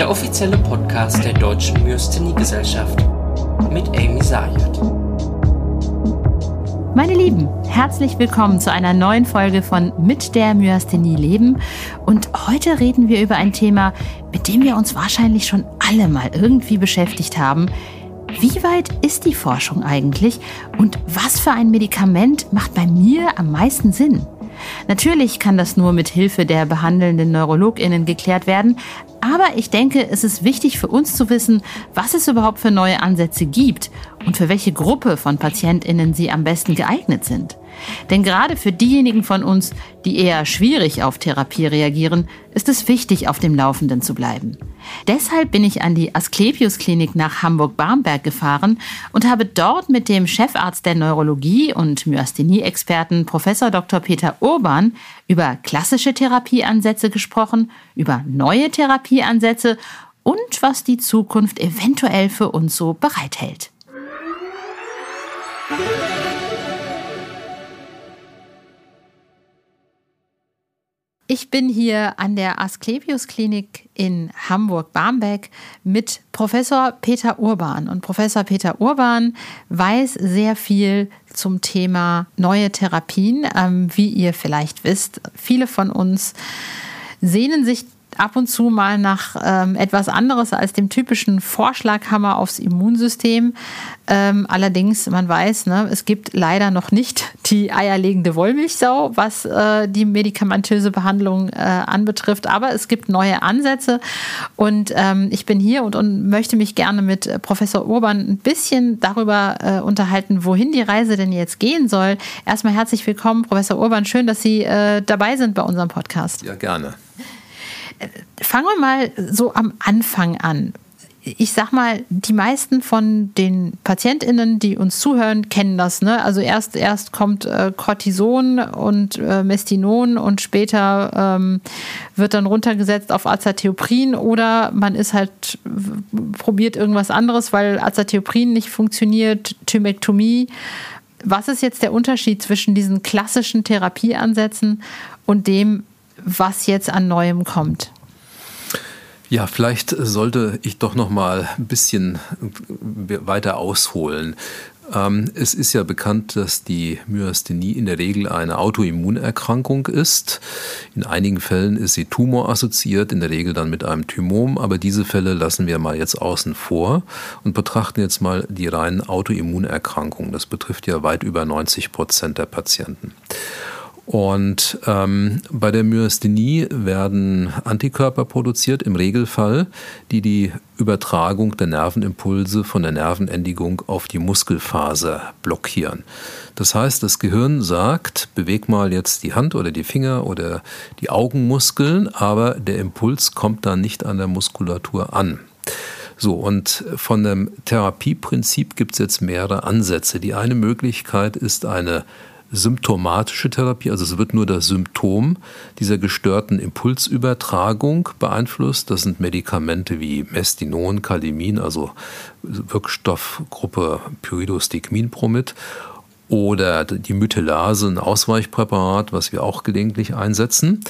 der offizielle Podcast der Deutschen Myasthenie-Gesellschaft mit Amy Sayed. Meine Lieben, herzlich willkommen zu einer neuen Folge von Mit der Myasthenie leben. Und heute reden wir über ein Thema, mit dem wir uns wahrscheinlich schon alle mal irgendwie beschäftigt haben. Wie weit ist die Forschung eigentlich und was für ein Medikament macht bei mir am meisten Sinn? Natürlich kann das nur mit Hilfe der behandelnden Neurologinnen geklärt werden, aber ich denke, es ist wichtig für uns zu wissen, was es überhaupt für neue Ansätze gibt und für welche Gruppe von Patientinnen sie am besten geeignet sind. Denn gerade für diejenigen von uns, die eher schwierig auf Therapie reagieren, ist es wichtig, auf dem Laufenden zu bleiben. Deshalb bin ich an die Asklepios Klinik nach Hamburg-Barmbek gefahren und habe dort mit dem Chefarzt der Neurologie und Myasthenie-Experten Professor Dr. Peter Urban über klassische Therapieansätze gesprochen, über neue Therapieansätze und was die Zukunft eventuell für uns so bereithält. Ich bin hier an der Asklepios Klinik in Hamburg-Barmbek mit Professor Peter Urban. Und Professor Peter Urban weiß sehr viel zum Thema neue Therapien. Ähm, wie ihr vielleicht wisst, viele von uns sehnen sich ab und zu mal nach ähm, etwas anderes als dem typischen Vorschlaghammer aufs Immunsystem. Ähm, allerdings, man weiß, ne, es gibt leider noch nicht die eierlegende Wollmilchsau, was äh, die medikamentöse Behandlung äh, anbetrifft. Aber es gibt neue Ansätze und ähm, ich bin hier und, und, möchte mich gerne mit äh, Professor Urban ein bisschen darüber äh, unterhalten, wohin die Reise denn jetzt gehen soll. Erstmal herzlich willkommen, Professor Urban. Schön, dass Sie äh, dabei sind bei unserem Podcast. Ja, gerne fangen wir mal so am Anfang an. Ich sag mal, die meisten von den PatientInnen, die uns zuhören, kennen das. Ne? Also erst, erst kommt äh, Cortison und äh, Mestinon und später ähm, wird dann runtergesetzt auf Azatheoprin oder man ist halt, probiert irgendwas anderes, weil Azatheoprin nicht funktioniert, Thymektomie. Was ist jetzt der Unterschied zwischen diesen klassischen Therapieansätzen und dem, was jetzt an Neuem kommt? Ja, vielleicht sollte ich doch noch mal ein bisschen weiter ausholen. Ähm, es ist ja bekannt, dass die Myasthenie in der Regel eine Autoimmunerkrankung ist. In einigen Fällen ist sie tumorassoziiert, in der Regel dann mit einem Thymom, aber diese Fälle lassen wir mal jetzt außen vor und betrachten jetzt mal die reinen Autoimmunerkrankungen. Das betrifft ja weit über 90 Prozent der Patienten. Und ähm, bei der Myasthenie werden Antikörper produziert, im Regelfall, die die Übertragung der Nervenimpulse von der Nervenendigung auf die Muskelfaser blockieren. Das heißt, das Gehirn sagt, beweg mal jetzt die Hand oder die Finger oder die Augenmuskeln, aber der Impuls kommt dann nicht an der Muskulatur an. So, und von dem Therapieprinzip gibt es jetzt mehrere Ansätze. Die eine Möglichkeit ist eine symptomatische Therapie, also es wird nur das Symptom dieser gestörten Impulsübertragung beeinflusst. Das sind Medikamente wie Mestinon, Kalimin, also Wirkstoffgruppe Pyridostigminpromid oder die Mytelase, ein Ausweichpräparat, was wir auch gelegentlich einsetzen.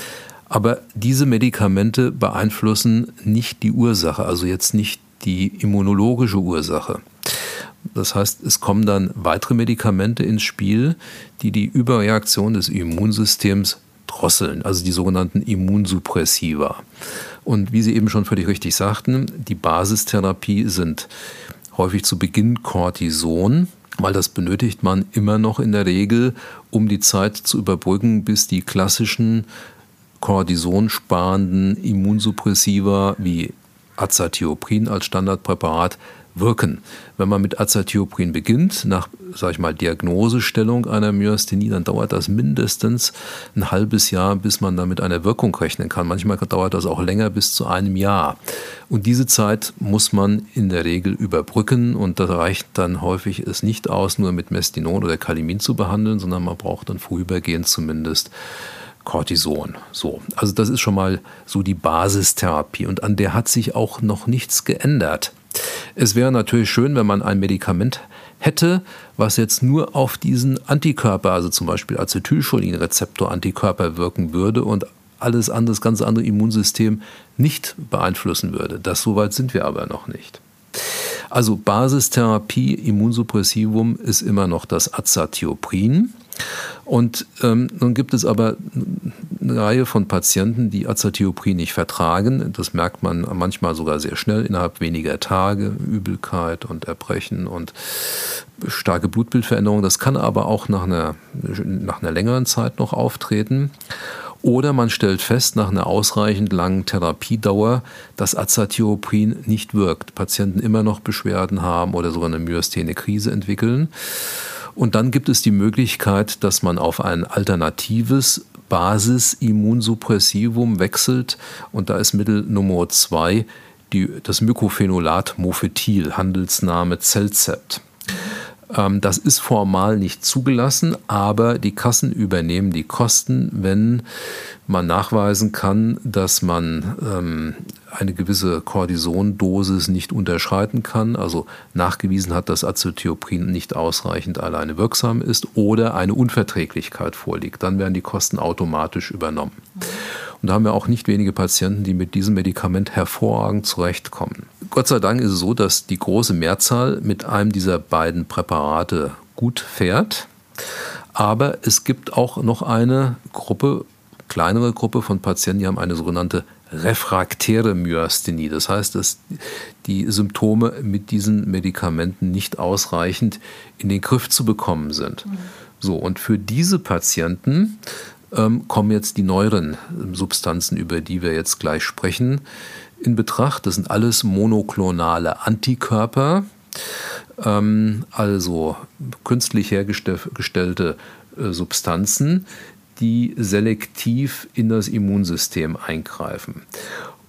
Aber diese Medikamente beeinflussen nicht die Ursache, also jetzt nicht die immunologische Ursache. Das heißt, es kommen dann weitere Medikamente ins Spiel, die die Überreaktion des Immunsystems drosseln, also die sogenannten Immunsuppressiva. Und wie Sie eben schon völlig richtig sagten, die Basistherapie sind häufig zu Beginn Cortison, weil das benötigt man immer noch in der Regel, um die Zeit zu überbrücken, bis die klassischen Cortisonsparenden Immunsuppressiva wie Azathioprin als Standardpräparat wirken. Wenn man mit Azathioprin beginnt, nach, sag ich mal, Diagnosestellung einer Myasthenie, dann dauert das mindestens ein halbes Jahr, bis man da mit einer Wirkung rechnen kann. Manchmal dauert das auch länger, bis zu einem Jahr. Und diese Zeit muss man in der Regel überbrücken und da reicht dann häufig es nicht aus, nur mit Mestinon oder Kalimin zu behandeln, sondern man braucht dann vorübergehend zumindest Cortison. So, also das ist schon mal so die Basistherapie und an der hat sich auch noch nichts geändert. Es wäre natürlich schön, wenn man ein Medikament hätte, was jetzt nur auf diesen Antikörper, also zum Beispiel Acetylcholinrezeptor-Antikörper wirken würde und alles andere, das ganze andere Immunsystem nicht beeinflussen würde. Das soweit sind wir aber noch nicht. Also Basistherapie, Immunsuppressivum ist immer noch das Azathioprin. Und ähm, nun gibt es aber Reihe von Patienten, die Azathioprin nicht vertragen. Das merkt man manchmal sogar sehr schnell, innerhalb weniger Tage. Übelkeit und Erbrechen und starke Blutbildveränderungen. Das kann aber auch nach einer, nach einer längeren Zeit noch auftreten. Oder man stellt fest, nach einer ausreichend langen Therapiedauer, dass Azathioprin nicht wirkt. Patienten immer noch Beschwerden haben oder sogar eine Myasthene-Krise entwickeln. Und dann gibt es die Möglichkeit, dass man auf ein alternatives Basis-Immunsuppressivum wechselt. Und da ist Mittel Nummer zwei die, das Mycophenolat Mofetil, Handelsname Zellzept. Ähm, das ist formal nicht zugelassen, aber die Kassen übernehmen die Kosten, wenn man nachweisen kann, dass man ähm, eine gewisse Cortisondosis nicht unterschreiten kann, also nachgewiesen hat, dass Acetyloprin nicht ausreichend alleine wirksam ist oder eine Unverträglichkeit vorliegt. Dann werden die Kosten automatisch übernommen. Und da haben wir auch nicht wenige Patienten, die mit diesem Medikament hervorragend zurechtkommen. Gott sei Dank ist es so, dass die große Mehrzahl mit einem dieser beiden Präparate gut fährt. Aber es gibt auch noch eine Gruppe, kleinere Gruppe von Patienten, die haben eine sogenannte refraktäre Myasthenie. Das heißt, dass die Symptome mit diesen Medikamenten nicht ausreichend in den Griff zu bekommen sind. Mhm. So, und für diese Patienten ähm, kommen jetzt die neueren Substanzen, über die wir jetzt gleich sprechen, in Betracht. Das sind alles monoklonale Antikörper, ähm, also künstlich hergestellte äh, Substanzen, die selektiv in das Immunsystem eingreifen.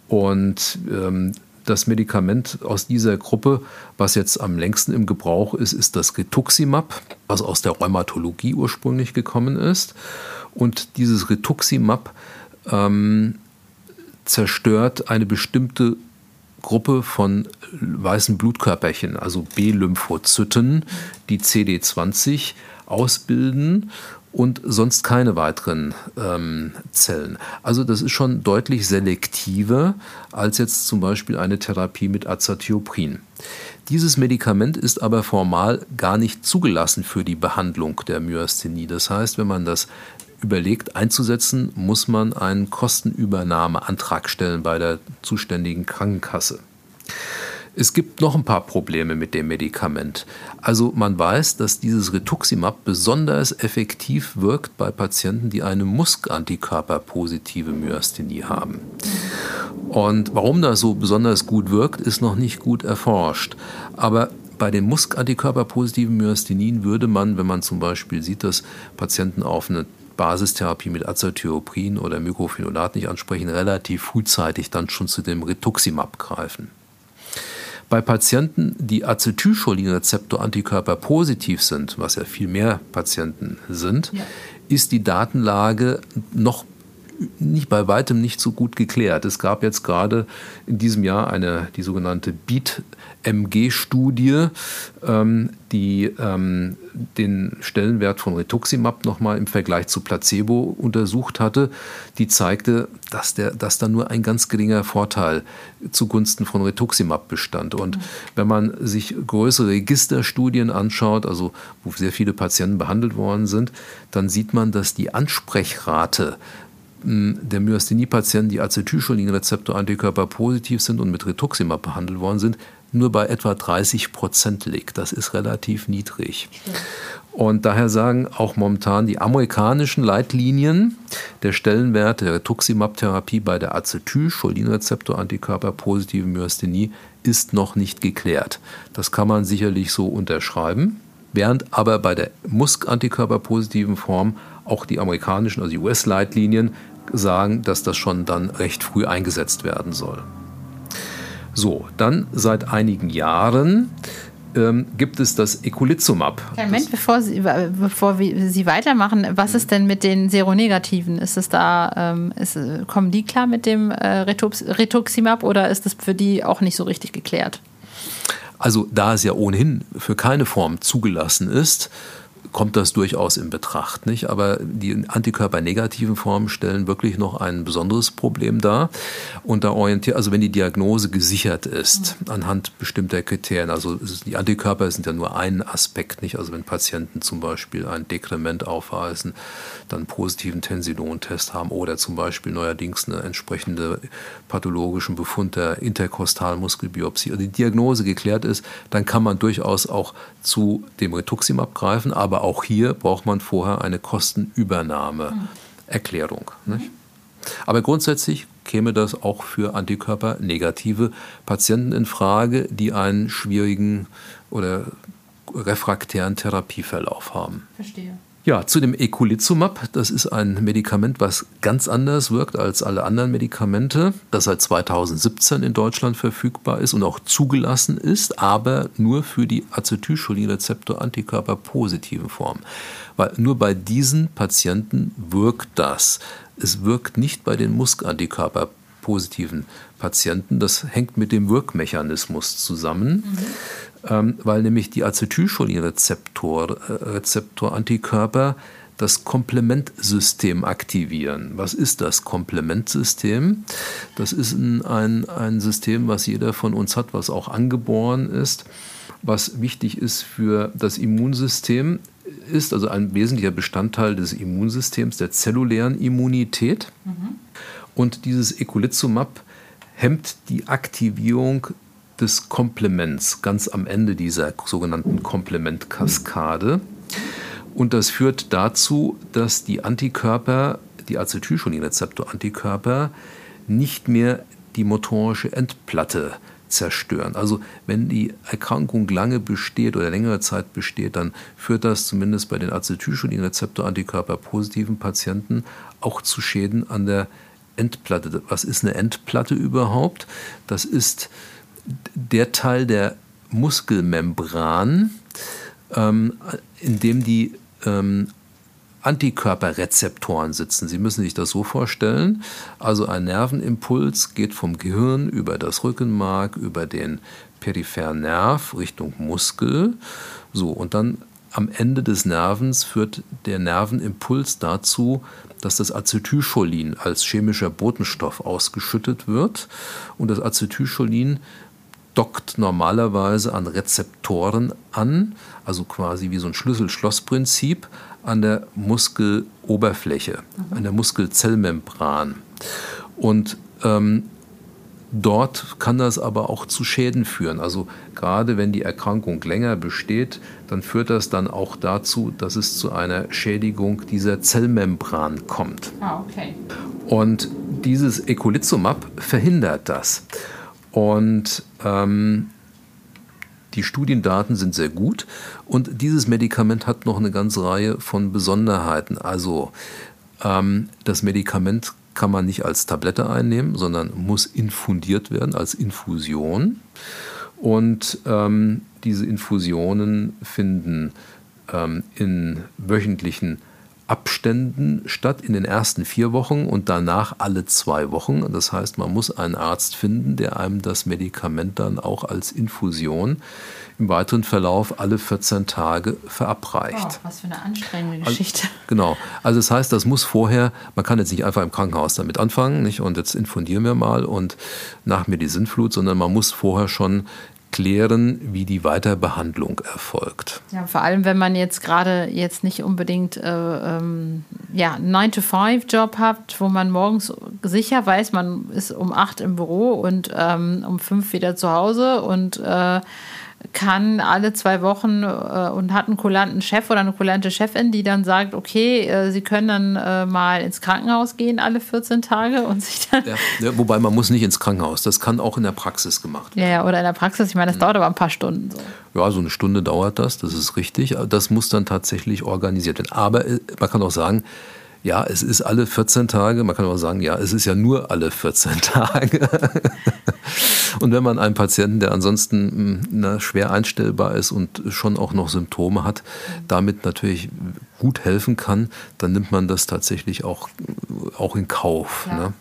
Und ähm, das Medikament aus dieser Gruppe, was jetzt am längsten im Gebrauch ist, ist das Rituximab, was aus der Rheumatologie ursprünglich gekommen ist. Und dieses Rituximab ähm, zerstört eine bestimmte Gruppe von weißen Blutkörperchen, also B-Lymphozyten, die CD20 ausbilden und sonst keine weiteren ähm, Zellen. Also das ist schon deutlich selektiver als jetzt zum Beispiel eine Therapie mit Azathioprin. Dieses Medikament ist aber formal gar nicht zugelassen für die Behandlung der Myasthenie. Das heißt, wenn man das überlegt einzusetzen, muss man einen Kostenübernahmeantrag stellen bei der zuständigen Krankenkasse. Es gibt noch ein paar Probleme mit dem Medikament. Also man weiß, dass dieses Rituximab besonders effektiv wirkt bei Patienten, die eine Muskantikörperpositive Myasthenie haben. Und warum das so besonders gut wirkt, ist noch nicht gut erforscht. Aber bei den Muskantikörperpositiven Myasthenien würde man, wenn man zum Beispiel sieht, dass Patienten auf eine Basistherapie mit Azathioprin oder Mycophenolate nicht ansprechen, relativ frühzeitig dann schon zu dem Rituximab greifen. Bei Patienten, die Acetylcholinrezeptor-Antikörper positiv sind, was ja viel mehr Patienten sind, ja. ist die Datenlage noch nicht bei weitem nicht so gut geklärt. Es gab jetzt gerade in diesem Jahr eine die sogenannte BEAT-MG-Studie, ähm, die ähm, den Stellenwert von Rituximab nochmal im Vergleich zu Placebo untersucht hatte, die zeigte, dass, der, dass da nur ein ganz geringer Vorteil zugunsten von Rituximab bestand. Und mhm. wenn man sich größere Registerstudien anschaut, also wo sehr viele Patienten behandelt worden sind, dann sieht man, dass die Ansprechrate der Myasthenie-Patienten, die Acetylcholinrezeptor-Antikörper positiv sind und mit Rituximab behandelt worden sind, nur bei etwa 30 Prozent liegt. Das ist relativ niedrig. Und daher sagen auch momentan die amerikanischen Leitlinien, der Stellenwert der Rituximab-Therapie bei der Acetylcholinrezeptor-Antikörper positiven Myasthenie ist noch nicht geklärt. Das kann man sicherlich so unterschreiben. Während aber bei der Musk-Antikörper positiven Form auch die amerikanischen, also die US-Leitlinien sagen, dass das schon dann recht früh eingesetzt werden soll. So, dann seit einigen Jahren ähm, gibt es das Eculizumab. Moment, bevor Sie, bevor Sie weitermachen, was ist denn mit den Seronegativen? Ist es da, ähm, ist, kommen die klar mit dem äh, Rituximab oder ist das für die auch nicht so richtig geklärt? Also da es ja ohnehin für keine Form zugelassen ist, kommt das durchaus in Betracht. Nicht? Aber die antikörpernegativen Formen stellen wirklich noch ein besonderes Problem dar. Und da orientiert, also wenn die Diagnose gesichert ist anhand bestimmter Kriterien, also die Antikörper sind ja nur ein Aspekt, nicht? Also wenn Patienten zum Beispiel ein Dekrement aufweisen, dann positiven Tensidon-Test haben oder zum Beispiel neuerdings eine entsprechende pathologischen Befund der Interkostalmuskelbiopsie, also die Diagnose geklärt ist, dann kann man durchaus auch zu dem Rituximab greifen, aber auch hier braucht man vorher eine Kostenübernahmeerklärung. Mhm. Aber grundsätzlich käme das auch für antikörpernegative Patienten in Frage, die einen schwierigen oder refraktären Therapieverlauf haben. Verstehe. Ja, zu dem Eculizumab. Das ist ein Medikament, was ganz anders wirkt als alle anderen Medikamente, das seit 2017 in Deutschland verfügbar ist und auch zugelassen ist, aber nur für die Acetylcholinrezeptor-Antikörper positiven Formen. Weil nur bei diesen Patienten wirkt das. Es wirkt nicht bei den Muskantikörper positiven Patienten. Das hängt mit dem Wirkmechanismus zusammen. Mhm ähm, weil nämlich die Acetylcholinrezeptor-Antikörper das Komplementsystem aktivieren. Was ist das Komplementsystem? Das ist ein, ein System, was jeder von uns hat, was auch angeboren ist, was wichtig ist für das Immunsystem, ist also ein wesentlicher Bestandteil des Immunsystems, der zellulären Immunität. Mhm. Und dieses Eculizumab hemmt die Aktivierung des Komplements ganz am Ende dieser sogenannten Komplementkaskade. Und das führt dazu, dass die Antikörper, die Acetylcholinrezeptor-Antikörper, nicht mehr die motorische Endplatte zerstören. Also wenn die Erkrankung lange besteht oder längere Zeit besteht, dann führt das zumindest bei den Acetylcholinrezeptor-Antikörper positiven Patienten auch zu Schäden an der Endplatte. Was ist eine Endplatte überhaupt? Das ist der Teil der Muskelmembran, ähm, in dem die ähm, Antikörperrezeptoren sitzen. Sie müssen sich das so vorstellen. Also ein Nervenimpuls geht vom Gehirn über das Rückenmark, über den peripheren Nerv Richtung Muskel. So, und dann am Ende des Nervens führt der Nervenimpuls dazu, dass das Acetylcholin als chemischer Botenstoff ausgeschüttet wird. Und das Acetylcholin dockt normalerweise an Rezeptoren an, also quasi wie so ein Schlüssel-Schloss-Prinzip an der Muskeloberfläche, mhm. an der Muskelzellmembran. Und ähm, dort kann das aber auch zu Schäden führen. Also gerade wenn die Erkrankung länger besteht, dann führt das dann auch dazu, dass es zu einer Schädigung dieser Zellmembran kommt. Ah, okay. Und dieses Ecolizumab verhindert das. Und ähm, die Studiendaten sind sehr gut und dieses Medikament hat noch eine ganze Reihe von Besonderheiten. Also ähm, das Medikament kann man nicht als Tablette einnehmen, sondern muss infundiert werden als Infusion. Und ähm, diese Infusionen finden ähm, in wöchentlichen Abständen statt in den ersten vier Wochen und danach alle zwei Wochen. Das heißt, man muss einen Arzt finden, der einem das Medikament dann auch als Infusion im weiteren Verlauf alle 14 Tage verabreicht. Oh, was für eine anstrengende Geschichte. Also, genau. Also das heißt, das muss vorher, man kann jetzt nicht einfach im Krankenhaus damit anfangen nicht? und jetzt infundieren wir mal und nach mir die Sinnflut, sondern man muss vorher schon klären, wie die Weiterbehandlung erfolgt. Ja, vor allem, wenn man jetzt gerade jetzt nicht unbedingt äh, ähm, ja, 9-to-5-Job hat, wo man morgens sicher weiß, man ist um 8 im Büro und ähm, um 5 wieder zu Hause und äh, kann alle zwei Wochen äh, und hat einen kulanten Chef oder eine kulante Chefin, die dann sagt, okay, äh, sie können dann äh, mal ins Krankenhaus gehen alle 14 Tage und sich dann... Ja, ja, wobei man muss nicht ins Krankenhaus, das kann auch in der Praxis gemacht werden. Ja, oder in der Praxis, ich meine, das mhm. dauert aber ein paar Stunden. So. Ja, so eine Stunde dauert das, das ist richtig. Das muss dann tatsächlich organisiert werden. Aber äh, man kann auch sagen, ja, es ist alle 14 Tage. Man kann auch sagen, ja, es ist ja nur alle 14 Tage. und wenn man einen Patienten, der ansonsten hm, na, schwer einstellbar ist und schon auch noch Symptome hat, damit natürlich gut helfen kann, dann nimmt man das tatsächlich auch, auch in Kauf. Ja. Ne?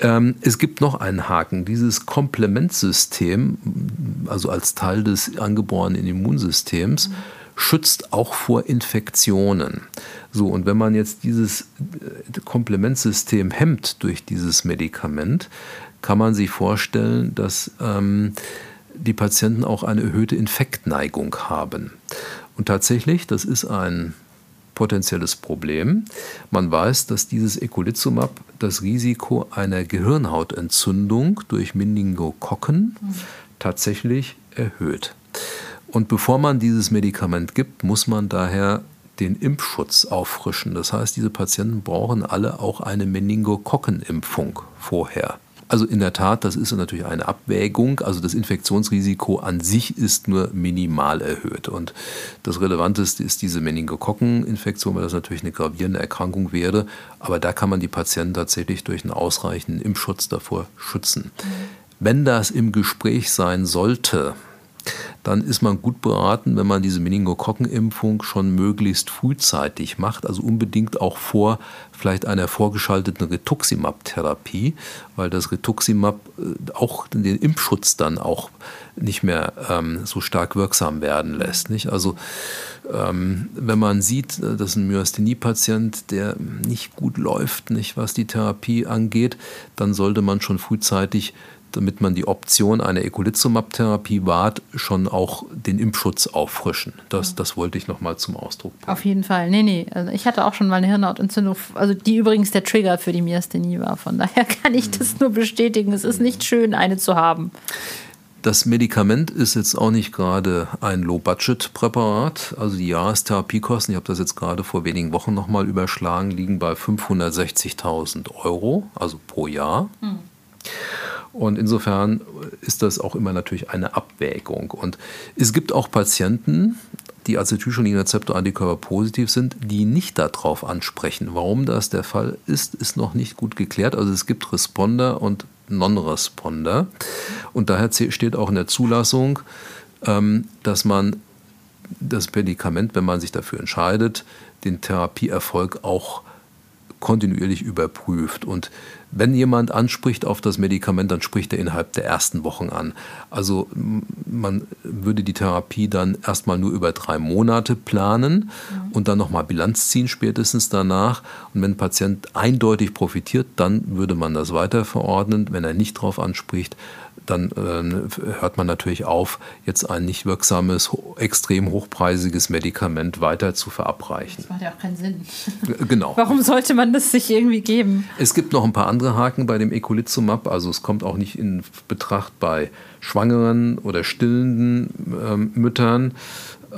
Ähm, es gibt noch einen Haken. Dieses Komplementsystem, also als Teil des angeborenen Immunsystems, mhm schützt auch vor Infektionen. So, und wenn man jetzt dieses äh, Komplementsystem hemmt durch dieses Medikament, kann man sich vorstellen, dass ähm, die Patienten auch eine erhöhte Infektneigung haben. Und tatsächlich, das ist ein potenzielles Problem. Man weiß, dass dieses Ecolizumab das Risiko einer Gehirnhautentzündung durch Meningokokken mhm. tatsächlich erhöht. Und bevor man dieses Medikament gibt, muss man daher den Impfschutz auffrischen. Das heißt, diese Patienten brauchen alle auch eine Meningokokkenimpfung vorher. Also in der Tat, das ist natürlich eine Abwägung. Also das Infektionsrisiko an sich ist nur minimal erhöht. Und das Relevanteste ist diese Meningokokkeninfektion, weil das natürlich eine gravierende Erkrankung wäre. Aber da kann man die Patienten tatsächlich durch einen ausreichenden Impfschutz davor schützen. Wenn das im Gespräch sein sollte, dann ist man gut beraten, wenn man diese Meningokokkenimpfung schon möglichst frühzeitig macht, also unbedingt auch vor vielleicht einer vorgeschalteten Rituximab-Therapie, weil das Rituximab äh, auch den Impfschutz dann auch nicht mehr ähm, so stark wirksam werden lässt. Nicht? Also ähm, wenn man sieht, äh, dass ein Myasthenie-Patient, der nicht gut läuft, nicht was die Therapie angeht, dann sollte man schon frühzeitig damit man die Option einer Ecolizumab-Therapie wahrt, schon auch den Impfschutz auffrischen. Das, das wollte ich nochmal zum Ausdruck bringen. Auf jeden Fall. Nee, nee. Also ich hatte auch schon mal eine Hirnhautentzündung, also die übrigens der Trigger für die Myasthenie war. Von daher kann ich das nur bestätigen. Es ist nicht schön, eine zu haben. Das Medikament ist jetzt auch nicht gerade ein Low-Budget-Präparat. Also die Jahrestherapiekosten, ich habe das jetzt gerade vor wenigen Wochen nochmal überschlagen, liegen bei 560.000 Euro, also pro Jahr. Hm. Und insofern ist das auch immer natürlich eine Abwägung. Und es gibt auch Patienten, die Acetylcholinerezeptor-Antikörper positiv sind, die nicht darauf ansprechen. Warum das der Fall ist, ist noch nicht gut geklärt. Also es gibt Responder und Non-Responder. Und daher steht auch in der Zulassung, ähm, dass man das Medikament, wenn man sich dafür entscheidet, den Therapieerfolg auch kontinuierlich überprüft. Und wenn jemand anspricht auf das Medikament, dann spricht er innerhalb der ersten Wochen an. Also man würde die Therapie dann erstmal nur über drei Monate planen mhm. und dann nochmal Bilanz ziehen spätestens danach. Und wenn ein Patient eindeutig profitiert, dann würde man das weiter verordnen. Wenn er nicht darauf anspricht, dann äh, hört man natürlich auf, jetzt ein nicht wirksames, extrem hochpreisiges Medikament weiter zu verabreichen. Das macht ja auch keinen Sinn. Genau. Warum sollte man das sich irgendwie geben? Es gibt noch ein paar andere Haken bei dem Ecolizumab. Also es kommt auch nicht in Betracht bei schwangeren oder stillenden ähm, Müttern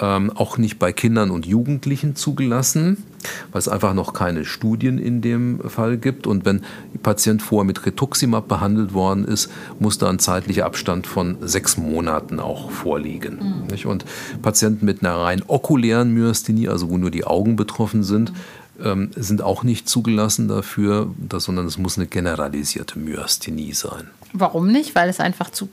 ähm, auch nicht bei Kindern und Jugendlichen zugelassen, weil es einfach noch keine Studien in dem Fall gibt. Und wenn der Patient vorher mit Rituximab behandelt worden ist, muss da ein zeitlicher Abstand von sechs Monaten auch vorliegen. Mhm. Und Patienten mit einer rein okulären Myasthenie, also wo nur die Augen betroffen sind, mhm. sind auch nicht zugelassen dafür, sondern es muss eine generalisierte Myasthenie sein. Warum nicht? Weil es einfach zu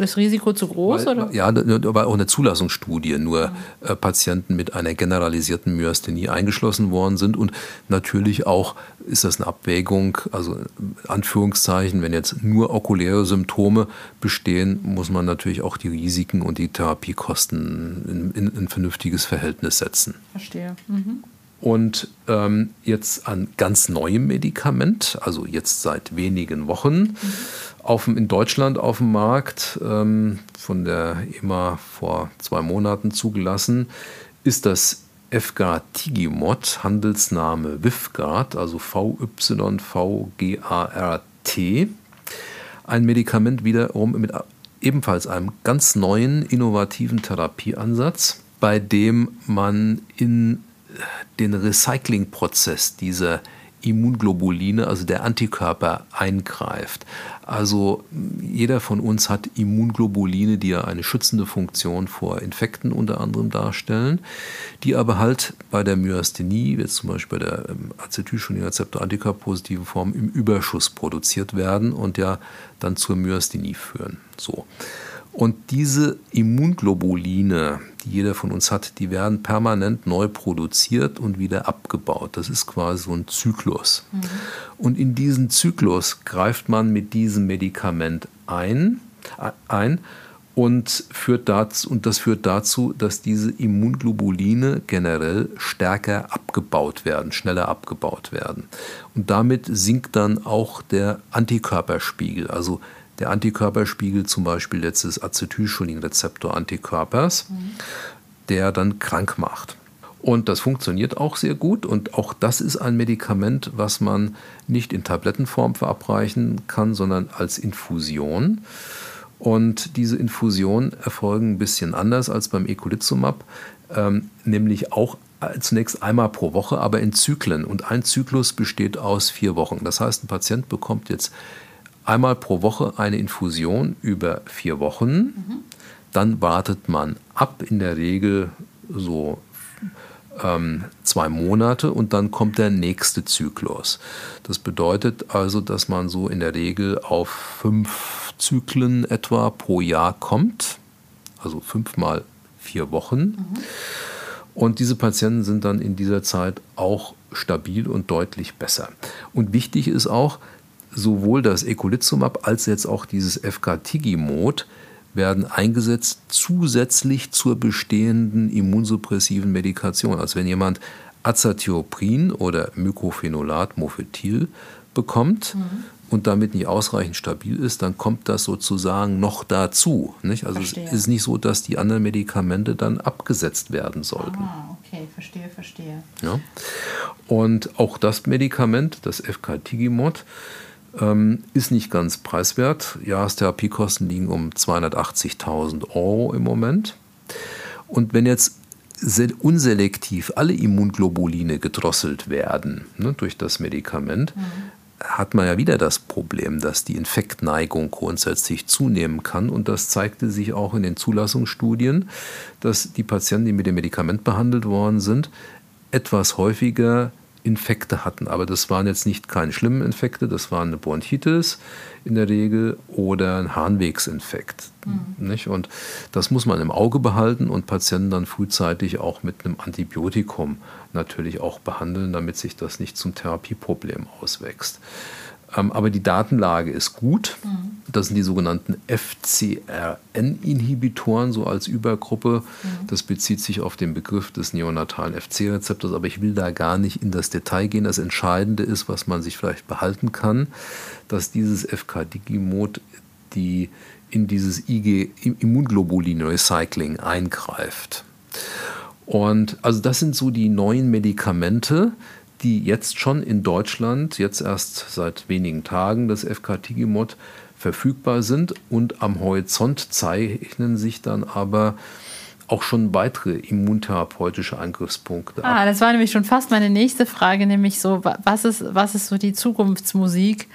das Risiko zu groß? Weil, oder? Ja, da war auch eine Zulassungsstudie, nur mhm. äh, Patienten mit einer generalisierten Myasthenie eingeschlossen worden sind. Und natürlich auch ist das eine Abwägung, also Anführungszeichen, wenn jetzt nur okuläre Symptome bestehen, muss man natürlich auch die Risiken und die Therapiekosten in, in ein vernünftiges Verhältnis setzen. Verstehe. Mhm. Und ähm, jetzt ein ganz neuem Medikament, also jetzt seit wenigen Wochen, mhm auf, in Deutschland auf dem Markt, ähm, von der EMA vor zwei Monaten zugelassen, ist das FGAR-Tigimod, Handelsname Vifgard, also V-Y-V-G-A-R-T. Ein Medikament wiederum mit ebenfalls einem ganz neuen, innovativen Therapieansatz, bei dem man in den Recyclingprozess dieser Immunglobuline, also der Antikörper, eingreift. Also jeder von uns hat Immunglobuline, die ja eine schützende Funktion vor Infekten unter anderem darstellen, die aber halt bei der Myasthenie, jetzt zum Beispiel bei der ähm, Acetylcholinerezeptor-Antikörperpositiven Form, im Überschuss produziert werden und ja dann zur Myasthenie führen. So. Und diese Immunglobuline, die jeder von uns hat, die werden permanent neu produziert und wieder abgebaut. Das ist quasi so ein Zyklus. Mhm. Und in diesen Zyklus greift man mit diesem Medikament ein, ein und, führt dazu, und das führt dazu, dass diese Immunglobuline generell stärker abgebaut werden, schneller abgebaut werden. Und damit sinkt dann auch der Antikörperspiegel, also der Antikörperspiegel zum Beispiel letztes Acetylcholinrezeptor-Antikörpers, mhm. der dann krank macht. Und das funktioniert auch sehr gut. Und auch das ist ein Medikament, was man nicht in Tablettenform verabreichen kann, sondern als Infusion. Und diese Infusionen erfolgen ein bisschen anders als beim Ecolizumab, ähm, nämlich auch zunächst einmal pro Woche, aber in Zyklen. Und ein Zyklus besteht aus vier Wochen. Das heißt, ein Patient bekommt jetzt einmal pro Woche eine Infusion über vier Wochen. Mhm. Dann wartet man ab, in der Regel so ähm, zwei Monate und dann kommt der nächste Zyklus. Das bedeutet also, dass man so in der Regel auf fünf Zyklen etwa pro Jahr kommt, also fünfmal vier Wochen. Mhm. Und diese Patienten sind dann in dieser Zeit auch stabil und deutlich besser. Und wichtig ist auch, sowohl das Ecolizumab als jetzt auch dieses FK-Tigimod werden eingesetzt zusätzlich zur bestehenden immunsuppressiven Medikation. Also wenn jemand Azathioprin oder Mycophenolat Mofetil bekommt mhm. und damit nicht ausreichend stabil ist, dann kommt das sozusagen noch dazu. Nicht? Also verstehe. es ist nicht so, dass die anderen Medikamente dann abgesetzt werden sollten. Ah, okay, verstehe, verstehe. Ja? Und auch das Medikament, das FK-Tigimod, ähm, ist nicht ganz preiswert. Jahrestherapiekosten liegen um 280.000 Euro im Moment. Und wenn jetzt unselektiv alle Immunglobuline gedrosselt werden ne, durch das Medikament, mhm. hat man ja wieder das Problem, dass die Infektneigung grundsätzlich zunehmen kann. Und das zeigte sich auch in den Zulassungsstudien, dass die Patienten, die mit dem Medikament behandelt worden sind, etwas häufiger Infekte hatten. Aber das waren jetzt nicht keine schlimmen Infekte, das war eine Bronchitis in der Regel oder ein Harnwegsinfekt. Mhm. Nicht? Und das muss man im Auge behalten und Patienten dann frühzeitig auch mit einem Antibiotikum natürlich auch behandeln, damit sich das nicht zum Therapieproblem auswächst. Ähm, aber die Datenlage ist gut. Mhm. Das sind die sogenannten FCRN-Inhibitoren, so als Übergruppe. Mhm. Das bezieht sich auf den Begriff des neonatalen FC-Rezeptors, aber ich will da gar nicht in das Detail gehen. Das Entscheidende ist, was man sich vielleicht behalten kann, dass dieses FK-Digimod die in dieses IG Immunglobulin Recycling eingreift. Und also das sind so die neuen Medikamente, die jetzt schon in Deutschland, jetzt erst seit wenigen Tagen, das FK-Tigimod verfügbar sind und am Horizont zeichnen sich dann aber auch schon weitere immuntherapeutische Angriffspunkte ah, das war nämlich schon fast meine nächste Frage, nämlich so, was ist, was ist so die Zukunftsmusik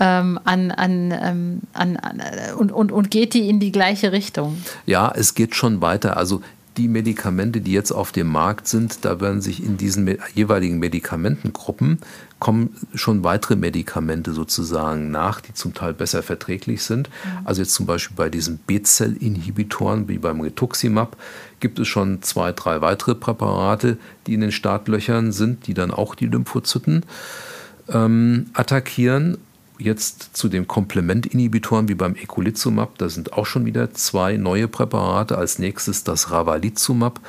ähm, an, an, ähm, an, an, und, und, und geht die in die gleiche Richtung? Ja, es geht schon weiter. Also die Medikamente, die jetzt auf dem Markt sind, da werden sich in diesen jeweiligen Medikamentengruppen kommen schon weitere Medikamente sozusagen nach, die zum Teil besser verträglich sind. Mhm. Also jetzt zum Beispiel bei diesen B-Zell-Inhibitoren wie beim Rituximab gibt es schon zwei, drei weitere Präparate, die in den Startlöchern sind, die dann auch die Lymphozyten ähm, attackieren jetzt zu den Komplementinhibitoren wie beim Eculizumab. Da sind auch schon wieder zwei neue Präparate. Als nächstes das Ravalizumab,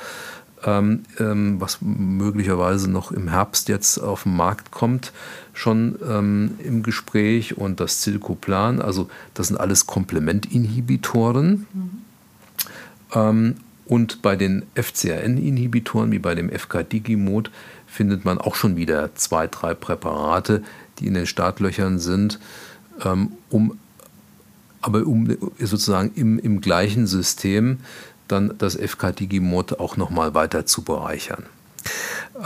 ähm, ähm, was möglicherweise noch im Herbst jetzt auf den Markt kommt, schon ähm, im Gespräch. Und das Zilcoplan, also das sind alles Komplementinhibitoren. Mhm. Und bei den FcRn-Inhibitoren, wie bei dem FK-Digimod, findet man auch schon wieder zwei, drei Präparate, die in den Startlöchern sind, ähm, um aber um sozusagen im, im gleichen System dann das FK-Digimod auch nochmal weiter zu bereichern.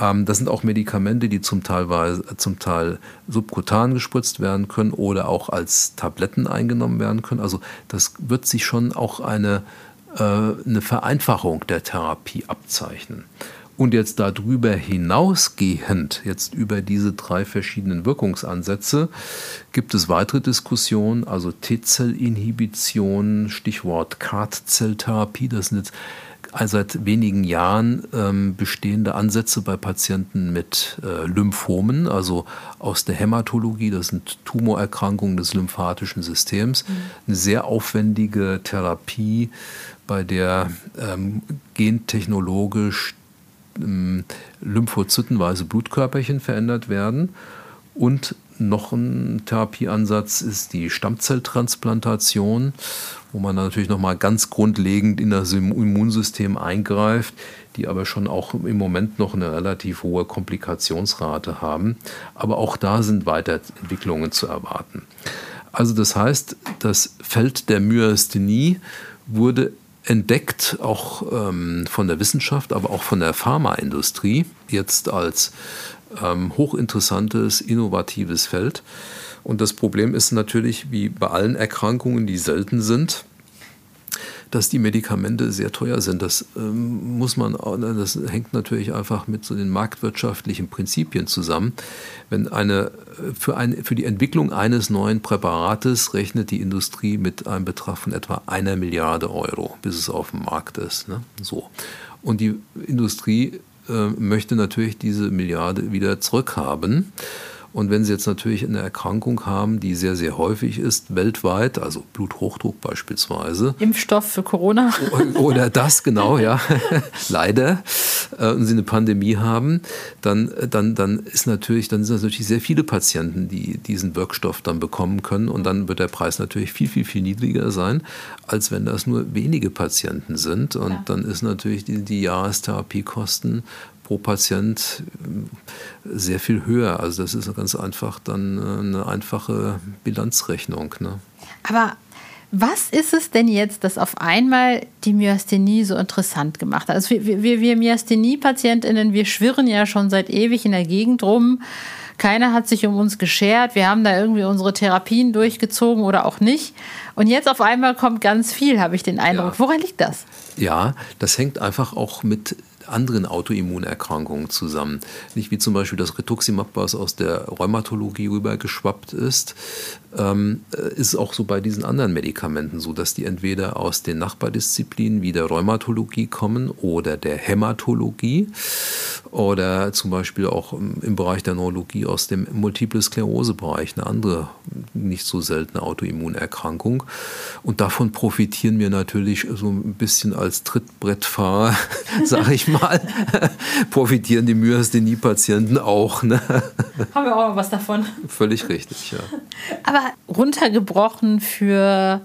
Ähm, das sind auch Medikamente, die zum Teil, zum Teil subkutan gespritzt werden können oder auch als Tabletten eingenommen werden können. Also das wird sich schon auch eine, äh, eine Vereinfachung der Therapie abzeichnen. Und jetzt darüber hinausgehend, jetzt über diese drei verschiedenen Wirkungsansätze, gibt es weitere Diskussionen, also T-Zell-Inhibition, Stichwort CART-Zelltherapie, das sind jetzt seit wenigen Jahren ähm, bestehende Ansätze bei Patienten mit äh, Lymphomen, also aus der Hämatologie, das sind Tumorerkrankungen des lymphatischen Systems, mhm. eine sehr aufwendige Therapie, bei der ähm, gentechnologisch lymphozytenweise Blutkörperchen verändert werden und noch ein Therapieansatz ist die Stammzelltransplantation, wo man natürlich nochmal ganz grundlegend in das Immunsystem eingreift, die aber schon auch im Moment noch eine relativ hohe Komplikationsrate haben. Aber auch da sind Weiterentwicklungen zu erwarten. Also das heißt, das Feld der Myasthenie wurde entdeckt, auch ähm, von der Wissenschaft, aber auch von der Pharmaindustrie, jetzt als ähm, hochinteressantes, innovatives Feld. Und das Problem ist natürlich, wie bei allen Erkrankungen, die selten sind, dass die Medikamente sehr teuer sind. Das ähm, muss man, das hängt natürlich einfach mit so den marktwirtschaftlichen Prinzipien zusammen. Wenn eine für, ein, für die Entwicklung eines neuen Präparates rechnet die Industrie mit einem Betrag von etwa einer Milliarde Euro, bis es auf dem Markt ist. Ne? So. Und die Industrie äh, möchte natürlich diese Milliarde wieder zurückhaben. Und wenn Sie jetzt natürlich eine Erkrankung haben, die sehr, sehr häufig ist, weltweit, also Bluthochdruck beispielsweise. Impfstoff für Corona. Oder das, genau, ja. Leider. Äh, und Sie eine Pandemie haben, dann, dann, dann ist natürlich, dann sind natürlich sehr viele Patienten, die diesen Wirkstoff dann bekommen können. Und dann wird der Preis natürlich viel, viel, viel niedriger sein, als wenn das nur wenige Patienten sind. Und ja. dann ist natürlich die, die Jahrestherapiekosten pro Patient äh, sehr viel höher. Also das ist ganz einfach dann äh, eine einfache Bilanzrechnung. Ne? Aber was ist es denn jetzt, das auf einmal die Myasthenie so interessant gemacht hat? Also wir, wir, wir Myasthenie-PatientInnen, wir schwirren ja schon seit ewig in der Gegend rum. Keiner hat sich um uns geschert. Wir haben da irgendwie unsere Therapien durchgezogen oder auch nicht. Und jetzt auf einmal kommt ganz viel, habe ich den Eindruck. Ja. Woran liegt das? Ja, das hängt einfach auch mit anderen Autoimmunerkrankungen zusammen. Nicht wie zum Beispiel das Rituximab, was aus der Rheumatologie rübergeschwappt ist, ähm, ist auch so bei diesen anderen Medikamenten so, dass die entweder aus den Nachbardisziplinen wie der Rheumatologie kommen oder der Hämatologie oder zum Beispiel auch im Bereich der Neurologie aus dem Multiple Sklerose-Bereich, eine andere nicht so seltene Autoimmunerkrankung. Und davon profitieren wir natürlich so ein bisschen als Trittbrettfahrer, sage ich mal, profitieren die Myasthenie-Patienten auch. Ne? Haben wir auch noch was davon. Völlig richtig, ja. Aber runtergebrochen für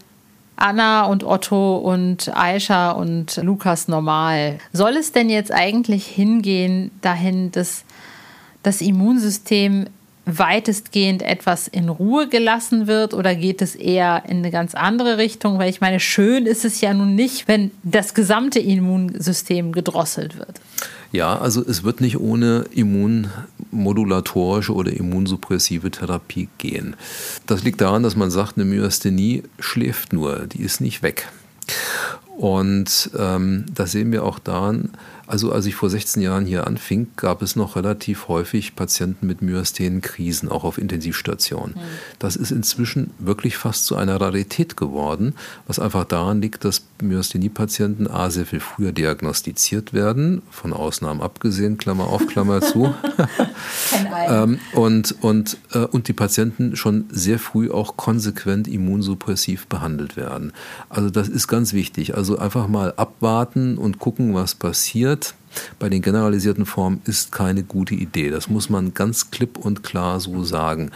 Anna und Otto und Aisha und Lukas normal. Soll es denn jetzt eigentlich hingehen dahin, dass das Immunsystem weitestgehend etwas in Ruhe gelassen wird oder geht es eher in eine ganz andere Richtung? Weil ich meine, schön ist es ja nun nicht, wenn das gesamte Immunsystem gedrosselt wird. Ja, also es wird nicht ohne immunmodulatorische oder immunsuppressive Therapie gehen. Das liegt daran, dass man sagt, eine Myasthenie schläft nur, die ist nicht weg. Und ähm, das sehen wir auch daran, also als ich vor 16 Jahren hier anfing, gab es noch relativ häufig Patienten mit Myasthenenkrisen, auch auf Intensivstationen. Mhm. Das ist inzwischen wirklich fast zu einer Rarität geworden, was einfach daran liegt, dass Myasthenie-Patienten A sehr viel früher diagnostiziert werden, von Ausnahmen abgesehen, Klammer auf, Klammer zu. ähm, und, und, äh, und die Patienten schon sehr früh auch konsequent immunsuppressiv behandelt werden. Also das ist ganz wichtig. Also einfach mal abwarten und gucken, was passiert generalisiert bei den generalisierten Formen ist keine gute Idee. Das muss man ganz klipp und klar so sagen.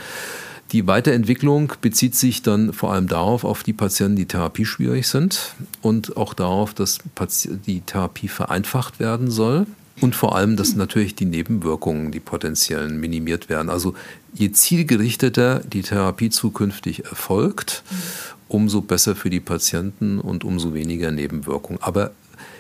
Die Weiterentwicklung bezieht sich dann vor allem darauf, auf die Patienten, die therapieschwierig sind und auch darauf, dass die Therapie vereinfacht werden soll. Und vor allem, dass natürlich die Nebenwirkungen, die potenziellen, minimiert werden. Also je zielgerichteter die Therapie zukünftig erfolgt, umso besser für die Patienten und umso weniger Nebenwirkungen. Aber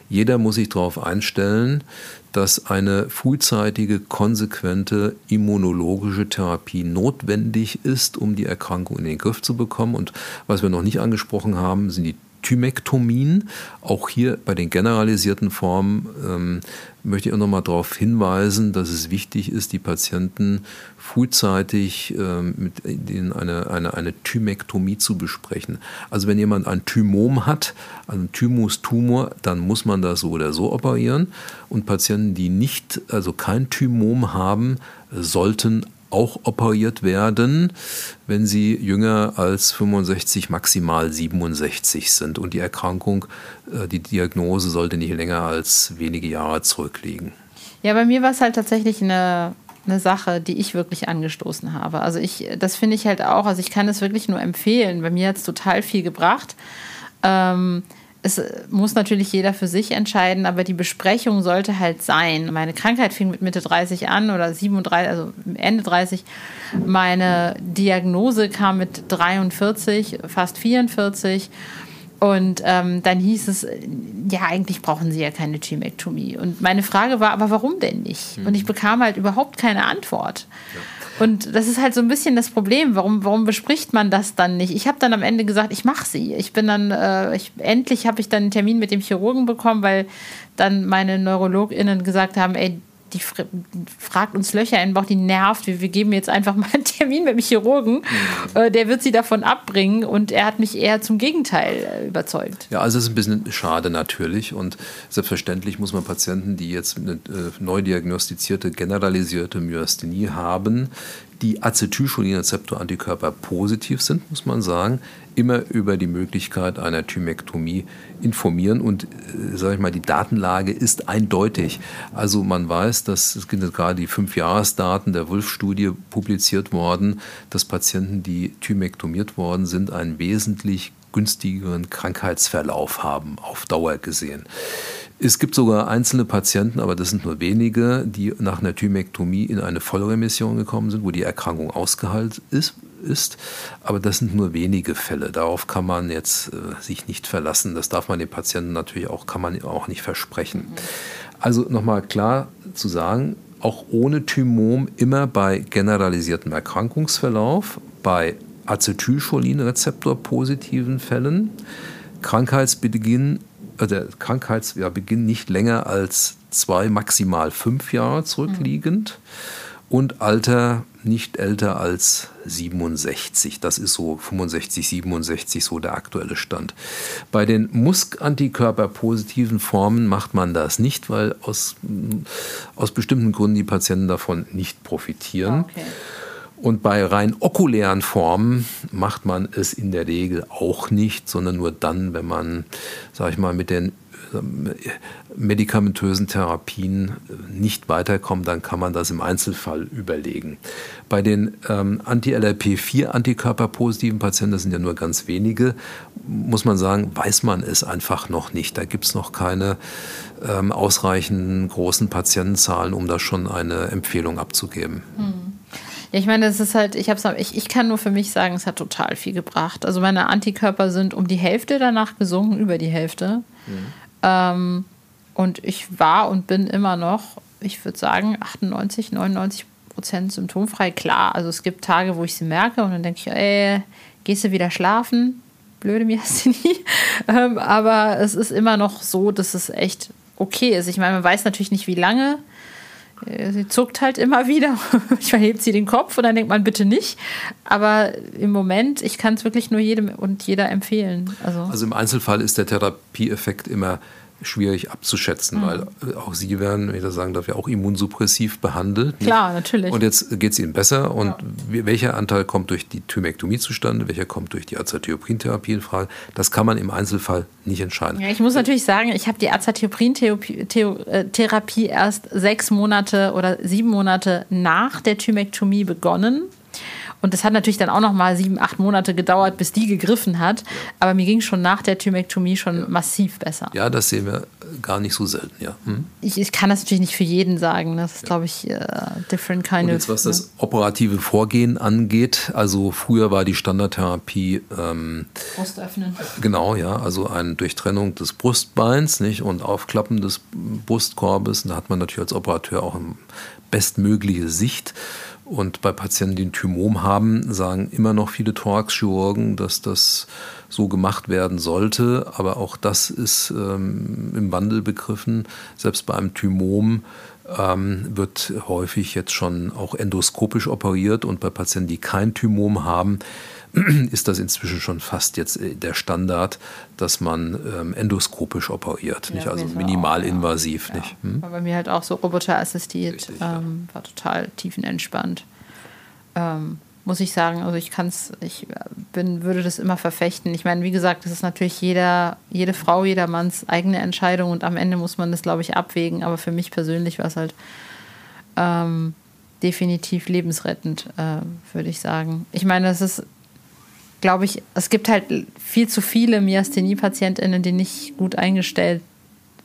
jeder muss sich darauf einstellen, dass eine frühzeitige, konsequente immunologische Therapie notwendig ist, um die Erkrankung in den Griff zu bekommen. Und was wir noch nicht angesprochen haben, sind die Thymektomien. Auch hier bei den generalisierten Formen ähm, möchte ich auch nochmal darauf hinweisen, dass es wichtig ist, die Patienten frühzeitig ähm, mit denen eine, eine, eine Thymektomie zu besprechen. Also wenn jemand ein Thymom hat, einen Thymus-Tumor, dann muss man das so oder so operieren. Und Patienten, die nicht, also kein Thymom haben, sollten auch operiert werden, wenn sie jünger als 65, maximal 67 sind. Und die Erkrankung, äh, die Diagnose sollte nicht länger als wenige Jahre zurückliegen. Ja, bei mir war es halt tatsächlich eine, eine Sache, die ich wirklich angestoßen habe. Also ich, das finde ich halt auch, also ich kann es wirklich nur empfehlen. Bei mir hat es total viel gebracht. Ähm, es muss natürlich jeder für sich entscheiden, aber die Besprechung sollte halt sein. Meine Krankheit fing mit Mitte 30 an oder 37, also Ende 30. Meine Diagnose kam mit 43, fast 44. Und ähm, dann hieß es, ja, eigentlich brauchen Sie ja keine Thymektomie. Und meine Frage war, aber warum denn nicht? Und ich bekam halt überhaupt keine Antwort. Ja. Und das ist halt so ein bisschen das Problem. Warum, warum bespricht man das dann nicht? Ich habe dann am Ende gesagt, ich mache sie. Ich bin dann, äh, ich, endlich habe ich dann einen Termin mit dem Chirurgen bekommen, weil dann meine NeurologInnen gesagt haben, ey, die fragt uns Löcher in den Bauch, die nervt. Wir, wir geben jetzt einfach mal einen Termin mit dem Chirurgen. Mhm. Äh, der wird sie davon abbringen und er hat mich eher zum Gegenteil äh, überzeugt. Ja, also es ist ein bisschen schade natürlich und selbstverständlich muss man Patienten, die jetzt eine äh, neu diagnostizierte generalisierte Myasthenie haben, die Acetylcholinrezeptor-Antikörper positiv sind, muss man sagen, immer über die Möglichkeit einer Thymektomie informieren. Und äh, sage ich mal, die Datenlage ist eindeutig. Also man weiß, dass es sind gerade die Fünfjahresdaten der Wulf-Studie publiziert worden, dass Patienten, die thymektomiert worden sind, einen wesentlich günstigeren Krankheitsverlauf haben, auf Dauer gesehen. Es gibt sogar einzelne Patienten, aber das sind nur wenige, die nach einer Thymektomie in eine Vollremission gekommen sind, wo die Erkrankung ausgeheilt ist. ist. Aber das sind nur wenige Fälle. Darauf kann man jetzt äh, sich nicht verlassen. Das darf man den Patienten natürlich auch, kann man auch nicht versprechen. Also nochmal klar zu sagen, auch ohne Thymom immer bei generalisiertem Erkrankungsverlauf, bei Acetylcholinrezeptor-positiven Fällen, Krankheitsbeginn der Krankheitsbeginn nicht länger als zwei, maximal fünf Jahre zurückliegend mhm. und Alter nicht älter als 67. Das ist so 65, 67 so der aktuelle Stand. Bei den Musk-Antikörper-positiven Formen macht man das nicht, weil aus, aus bestimmten Gründen die Patienten davon nicht profitieren. Okay. Und bei rein okulären Formen macht man es in der Regel auch nicht, sondern nur dann, wenn man, sag ich mal, mit den ähm, medikamentösen Therapien nicht weiterkommt, dann kann man das im Einzelfall überlegen. Bei den ähm, Anti-LRP4-Antikörperpositiven Patienten, das sind ja nur ganz wenige, muss man sagen, weiß man es einfach noch nicht. Da gibt es noch keine ähm, ausreichenden großen Patientenzahlen, um da schon eine Empfehlung abzugeben. Hm. Ja, ich meine, das ist halt, ich, hab's, ich, ich kann nur für mich sagen, es hat total viel gebracht. Also meine Antikörper sind um die Hälfte danach gesunken, über die Hälfte. Mhm. Ähm, und ich war und bin immer noch, ich würde sagen, 98, 99 Prozent symptomfrei. Klar, also es gibt Tage, wo ich sie merke und dann denke ich, ey, gehst du wieder schlafen? Blöde Myasthenie. ähm, aber es ist immer noch so, dass es echt okay ist. Ich meine, man weiß natürlich nicht, wie lange äh, sie zuckt halt immer wieder. Manchmal hebt sie den Kopf und dann denkt man bitte nicht. Aber im Moment, ich kann es wirklich nur jedem und jeder empfehlen. Also, also im Einzelfall ist der Therapieeffekt immer schwierig abzuschätzen, mhm. weil äh, auch Sie werden, wenn ich das sagen darf, ja auch immunsuppressiv behandelt. Klar, natürlich. Und jetzt geht es Ihnen besser. Und ja. welcher Anteil kommt durch die Thymektomie zustande, welcher kommt durch die Azathioprin-Therapie in Frage? Das kann man im Einzelfall nicht entscheiden. Ja, ich muss natürlich sagen, ich habe die Azathioprin-Therapie erst sechs Monate oder sieben Monate nach der Thymektomie begonnen. Und das hat natürlich dann auch noch mal sieben, acht Monate gedauert, bis die gegriffen hat. Aber mir ging schon nach der Thymektomie schon ja. massiv besser. Ja, das sehen wir gar nicht so selten, ja. Hm? Ich, ich, kann das natürlich nicht für jeden sagen. Das ist, ja. glaube ich, uh, different kind Und jetzt, was ne? das operative Vorgehen angeht, also früher war die Standardtherapie ähm, Brust öffnen. Genau, ja, also eine Durchtrennung des Brustbeins nicht, und Aufklappen des Brustkorbes. Und da hat man natürlich als Operateur auch eine bestmögliche Sicht. Und bei Patienten, die ein Thymom haben, sagen immer noch viele Thoraxchirurgen, dass das so gemacht werden sollte. Aber auch das ist ähm, im Wandel begriffen. Selbst bei einem Thymom ähm, wird häufig jetzt schon auch endoskopisch operiert. Und bei Patienten, die kein Thymom haben, ist das inzwischen schon fast jetzt äh, der Standard, dass man ähm, endoskopisch operiert, ja, nicht? also minimalinvasiv. Auch, ja. nicht? Hm? War bei mir halt auch so roboterassistiert, ähm, war total tiefenentspannt. Ähm, muss ich sagen, also ich kann es, ich bin, würde das immer verfechten. Ich meine, wie gesagt, das ist natürlich jeder, jede Frau, jedermanns eigene Entscheidung und am Ende muss man das, glaube ich, abwägen. Aber für mich persönlich war es halt ähm, definitiv lebensrettend, äh, würde ich sagen. Ich meine, das ist glaube ich, es gibt halt viel zu viele Myasthenie-PatientInnen, die nicht gut eingestellt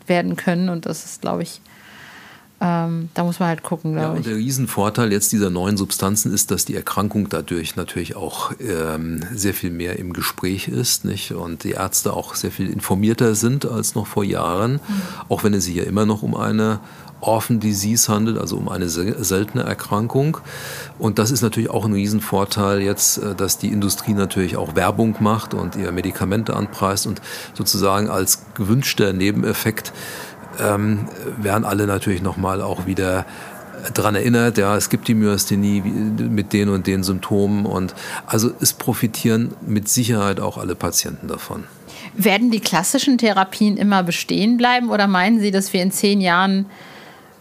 werden können. Und das ist, glaube ich, ähm, da muss man halt gucken, glaube ja, und ich. Der Riesenvorteil jetzt dieser neuen Substanzen ist, dass die Erkrankung dadurch natürlich auch ähm, sehr viel mehr im Gespräch ist nicht? und die Ärzte auch sehr viel informierter sind als noch vor Jahren, mhm. auch wenn es sich ja immer noch um eine Orphan Disease handelt, also um eine seltene Erkrankung. Und das ist natürlich auch ein Riesenvorteil jetzt, äh, dass die Industrie natürlich auch Werbung macht und ihr Medikamente anpreist und sozusagen als gewünschter Nebeneffekt ähm, werden alle natürlich nochmal auch wieder daran erinnert, ja, es gibt die Myasthenie mit den und den Symptomen und also es profitieren mit Sicherheit auch alle Patienten davon. Werden die klassischen Therapien immer bestehen bleiben oder meinen Sie, dass wir in zehn Jahren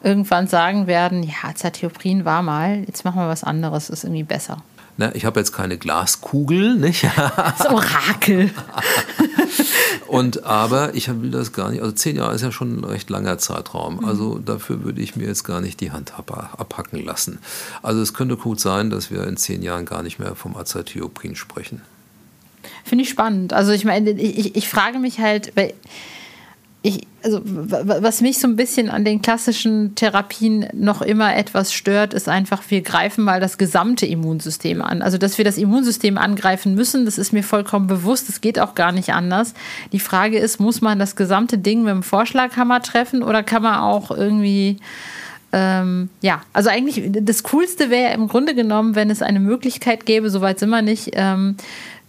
irgendwann sagen werden, ja, Azathioprin war mal, jetzt machen wir was anderes, ist irgendwie besser. Na, ich habe jetzt keine Glaskugel, nicht? Das Orakel. Und aber ich will das gar nicht, also zehn Jahre ist ja schon ein recht langer Zeitraum. Mhm. Also dafür würde ich mir jetzt gar nicht die Hand abhacken lassen. Also es könnte gut sein, dass wir in zehn Jahren gar nicht mehr vom Azathioprin sprechen. Finde ich spannend. Also ich meine, ich, ich frage mich halt, weil ich, also was mich so ein bisschen an den klassischen Therapien noch immer etwas stört, ist einfach, wir greifen mal das gesamte Immunsystem an. Also, dass wir das Immunsystem angreifen müssen, das ist mir vollkommen bewusst. Das geht auch gar nicht anders. Die Frage ist, muss man das gesamte Ding mit dem Vorschlaghammer treffen oder kann man auch irgendwie ähm, ja, also eigentlich das Coolste wäre im Grunde genommen, wenn es eine Möglichkeit gäbe, soweit sind wir nicht, ähm,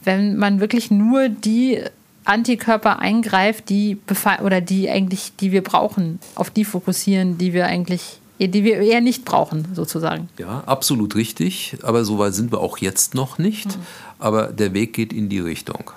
wenn man wirklich nur die Antikörper eingreift, die oder die eigentlich, die wir brauchen, auf die fokussieren, die wir eigentlich, die wir eher nicht brauchen, sozusagen. Ja, absolut richtig. Aber so weit sind wir auch jetzt noch nicht. Mhm. Aber der Weg geht in die Richtung.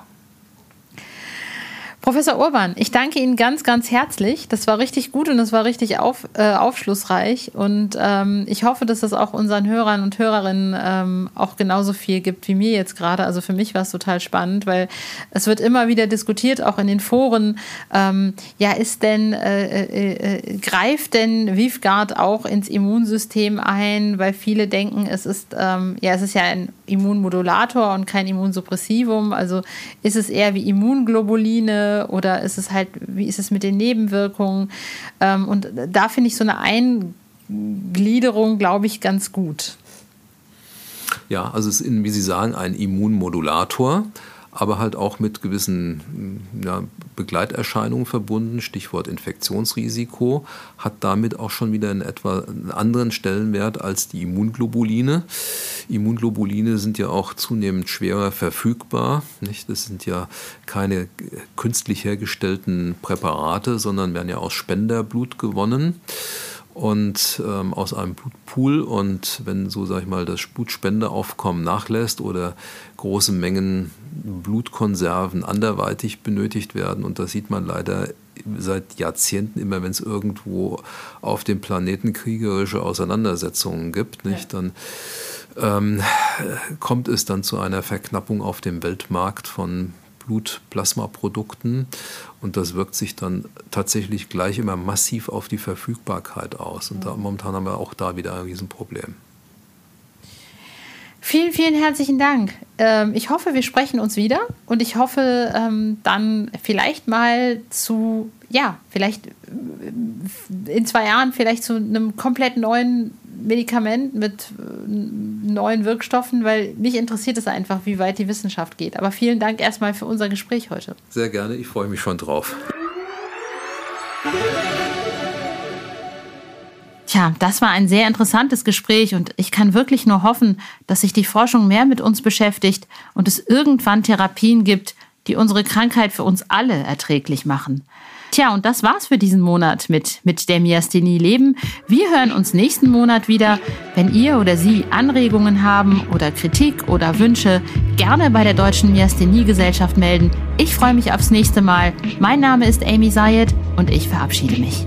Professor Urban, ich danke Ihnen ganz, ganz herzlich. Das war richtig gut und das war richtig auf, äh, aufschlussreich. Und ähm, ich hoffe, dass es auch unseren Hörern und Hörerinnen ähm, auch genauso viel gibt wie mir jetzt gerade. Also für mich war es total spannend, weil es wird immer wieder diskutiert, auch in den Foren. Ähm, ja, ist denn, äh, äh, äh greift denn Vivgard auch ins Immunsystem ein? Weil viele denken, es ist, ähm, ja, es ist ja ein Immunmodulator und kein Immunsuppressivum. Also ist es eher wie Immunglobuline oder ist es halt, wie ist es mit den Nebenwirkungen? Ähm, und da finde ich so eine Eingliederung, glaube ich, ganz gut. Ja, also es ist, wie Sie sagen, ein Immunmodulator aber halt auch mit gewissen ja, Begleiterscheinungen verbunden, Stichwort Infektionsrisiko, hat damit auch schon wieder einen etwa anderen Stellenwert als die Immunglobuline. Immunglobuline sind ja auch zunehmend schwerer verfügbar. Nicht? Das sind ja keine künstlich hergestellten Präparate, sondern werden ja aus Spenderblut gewonnen und ähm, aus einem Blutpool. Und wenn so, sag ich mal, das Blutspendeaufkommen nachlässt oder große Mengen Blutkonserven anderweitig benötigt werden, und das sieht man leider seit Jahrzehnten immer, wenn es irgendwo auf dem Planeten kriegerische Auseinandersetzungen gibt, nicht, dann ähm, kommt es dann zu einer Verknappung auf dem Weltmarkt von Blutplasmaprodukten und das wirkt sich dann tatsächlich gleich immer massiv auf die Verfügbarkeit aus. Und da, momentan haben wir auch da wieder ein Riesenproblem. Vielen, vielen herzlichen Dank. Ähm, ich hoffe, wir sprechen uns wieder und ich hoffe ähm, dann vielleicht mal zu, ja, vielleicht äh, in zwei Jahren vielleicht zu einem komplett neuen Medikament mit äh, neuen Wirkstoffen, weil mich interessiert es einfach, wie weit die Wissenschaft geht. Aber vielen Dank erstmal für unser Gespräch heute. Sehr gerne, ich freue mich schon drauf. Tja, das war ein sehr interessantes Gespräch und ich kann wirklich nur hoffen, dass sich die Forschung mehr mit uns beschäftigt und es irgendwann Therapien gibt, die unsere Krankheit für uns alle erträglich machen. Tja, und das war's für diesen Monat mit, mit der Myasthenie Leben. Wir hören uns nächsten Monat wieder. Wenn ihr oder Sie Anregungen haben oder Kritik oder Wünsche, gerne bei der Deutschen Myasthenie Gesellschaft melden. Ich freue mich aufs nächste Mal. Mein Name ist Amy Sayed und ich verabschiede mich.